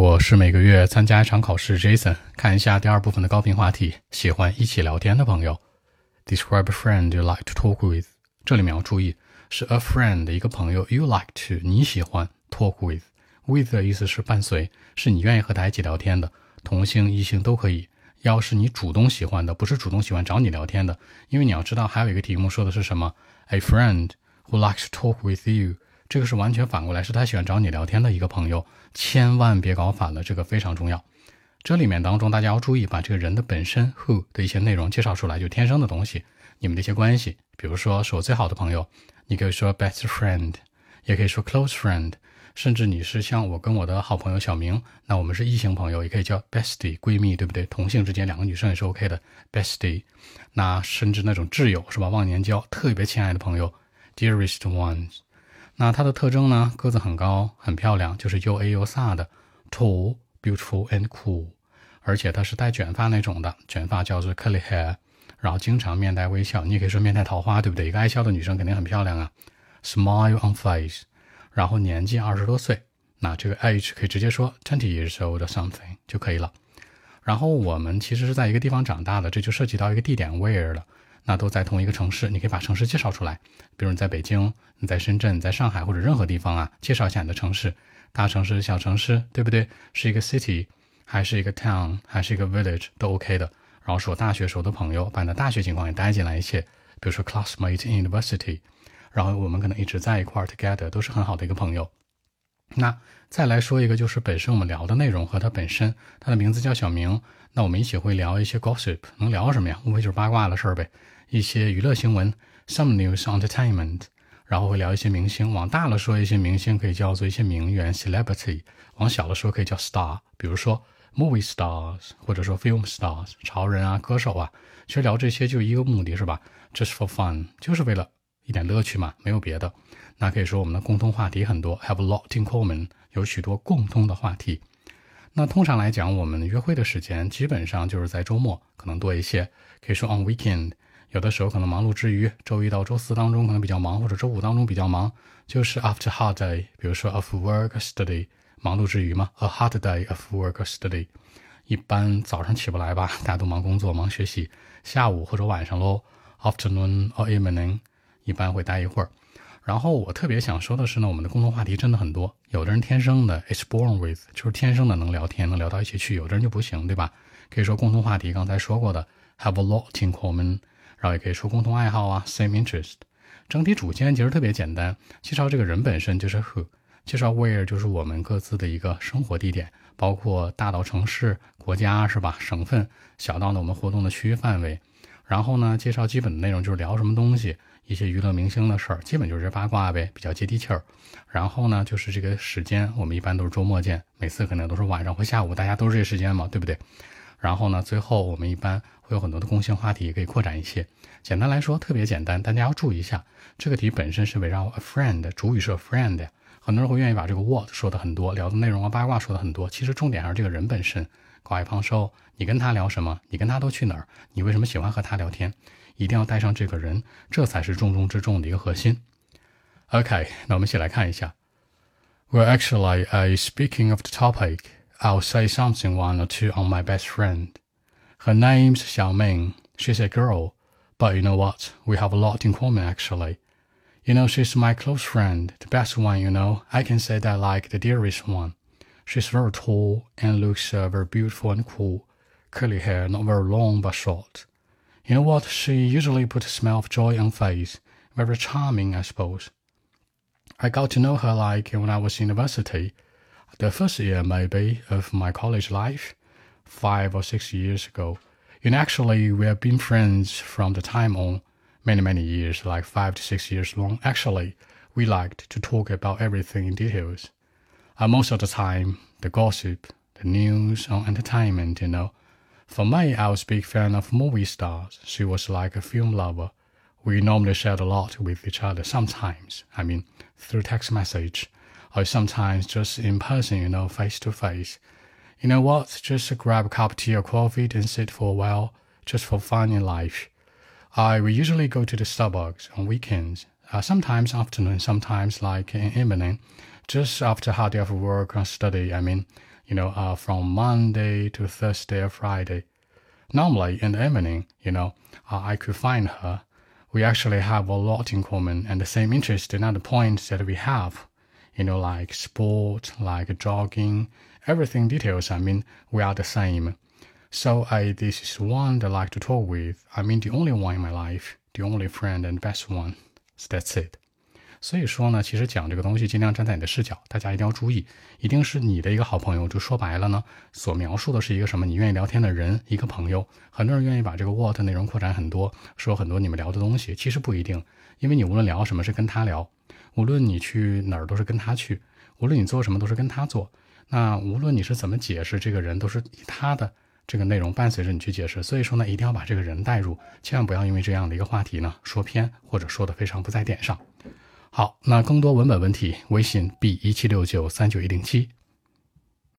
我是每个月参加一场考试，Jason。看一下第二部分的高频话题，喜欢一起聊天的朋友。Describe a friend you like to talk with。这里面要注意，是 a friend 的一个朋友，you like to 你喜欢 talk with。with 的意思是伴随，是你愿意和他一起聊天的，同性异性都可以。要是你主动喜欢的，不是主动喜欢找你聊天的，因为你要知道还有一个题目说的是什么，a friend who likes to talk with you。这个是完全反过来，是他喜欢找你聊天的一个朋友，千万别搞反了，这个非常重要。这里面当中大家要注意，把这个人的本身 who 的一些内容介绍出来，就天生的东西，你们的一些关系，比如说是我最好的朋友，你可以说 best friend，也可以说 close friend，甚至你是像我跟我的好朋友小明，那我们是异性朋友，也可以叫 bestie 闺蜜，对不对？同性之间两个女生也是 OK 的 bestie，那甚至那种挚友是吧？忘年交，特别亲爱的朋友 dearest ones。那它的特征呢？个子很高，很漂亮，就是又 A 又飒的，tall, beautiful and cool。而且它是带卷发那种的，卷发叫做 curly hair。然后经常面带微笑，你也可以说面带桃花，对不对？一个爱笑的女生肯定很漂亮啊。Smile on face。然后年纪二十多岁，那这个 age 可以直接说 twenty years old something 就可以了。然后我们其实是在一个地方长大的，这就涉及到一个地点 where 了。那都在同一个城市，你可以把城市介绍出来。比如你在北京，你在深圳，在上海或者任何地方啊，介绍一下你的城市，大城市、小城市，对不对？是一个 city，还是一个 town，还是一个 village，都 OK 的。然后是我大学时候的朋友，把你的大学情况也带进来一些，比如说 classmate in university，然后我们可能一直在一块儿 together，都是很好的一个朋友。那再来说一个，就是本身我们聊的内容和他本身，他的名字叫小明，那我们一起会聊一些 gossip，能聊什么呀？无非就是八卦的事儿呗。一些娱乐新闻，some news entertainment，然后会聊一些明星。往大了说，一些明星可以叫做一些名媛 celebrity；往小了说，可以叫 star，比如说 movie stars，或者说 film stars，潮人啊，歌手啊。其实聊这些就一个目的是吧？just for fun，就是为了一点乐趣嘛，没有别的。那可以说我们的共同话题很多，have a lot in common，有许多共通的话题。那通常来讲，我们约会的时间基本上就是在周末，可能多一些，可以说 on weekend。有的时候可能忙碌之余，周一到周四当中可能比较忙，或者周五当中比较忙，就是 after hard day，比如说 of work study，忙碌之余嘛，a hard day of work study，一般早上起不来吧，大家都忙工作忙学习，下午或者晚上喽，afternoon or evening，一般会待一会儿。然后我特别想说的是呢，我们的共同话题真的很多，有的人天生的，it's born with，就是天生的能聊天，能聊到一起去，有的人就不行，对吧？可以说共同话题，刚才说过的 have a lot in common。然后也可以说共同爱好啊，same interest。整体主线其实特别简单，介绍这个人本身就是 who，介绍 where 就是我们各自的一个生活地点，包括大到城市、国家是吧？省份，小到呢我们活动的区域范围。然后呢，介绍基本的内容就是聊什么东西，一些娱乐明星的事儿，基本就是八卦呗，比较接地气儿。然后呢，就是这个时间，我们一般都是周末见，每次可能都是晚上或下午，大家都是这时间嘛，对不对？然后呢，最后我们一般会有很多的共性话题，可以扩展一些。简单来说，特别简单，大家要注意一下，这个题本身是围绕 a friend，主语是 a friend，很多人会愿意把这个 what 说的很多，聊的内容啊八卦说的很多。其实重点还是这个人本身，高矮胖瘦，你跟他聊什么？你跟他都去哪儿？你为什么喜欢和他聊天？一定要带上这个人，这才是重中之重的一个核心。OK，那我们一起来看一下。Well, actually, a speaking of the topic. I'll say something one or two on my best friend. Her name's Xiaoming. She's a girl, but you know what? We have a lot in common actually. You know, she's my close friend, the best one, you know. I can say that like the dearest one. She's very tall and looks uh, very beautiful and cool. Curly hair, not very long but short. You know what? She usually puts a smile of joy on face. Very charming, I suppose. I got to know her like when I was in university the first year maybe of my college life, five or six years ago. And actually, we have been friends from the time on, many, many years, like five to six years long. Actually, we liked to talk about everything in details. And most of the time, the gossip, the news, on entertainment, you know. For me, I was a big fan of movie stars. She was like a film lover. We normally shared a lot with each other sometimes, I mean, through text message or sometimes just in person, you know, face to face. You know what? Just grab a cup of tea or coffee and sit for a while, just for fun in life. I will usually go to the Starbucks on weekends, uh, sometimes afternoon, sometimes like in evening, just after hard day of work or study. I mean, you know, uh, from Monday to Thursday or Friday. Normally in the evening, you know, uh, I could find her. We actually have a lot in common and the same interest in other points that we have, you know, like sport, like jogging, everything details. I mean, we are the same. So I, this is one that I like to talk with. I mean, the only one in my life, the only friend and best one. So that's it. 所以说呢，其实讲这个东西，尽量站在你的视角，大家一定要注意，一定是你的一个好朋友。就说白了呢，所描述的是一个什么？你愿意聊天的人，一个朋友。很多人愿意把这个 what 内容扩展很多，说很多你们聊的东西，其实不一定，因为你无论聊什么是跟他聊， 无论你去哪儿都是跟他去，无论你做什么都是跟他做。那无论你是怎么解释，这个人都是以他的。这个内容伴随着你去解释，所以说呢，一定要把这个人带入，千万不要因为这样的一个话题呢说偏，或者说的非常不在点上。好，那更多文本问题，微信 b 一七六九三九一零七。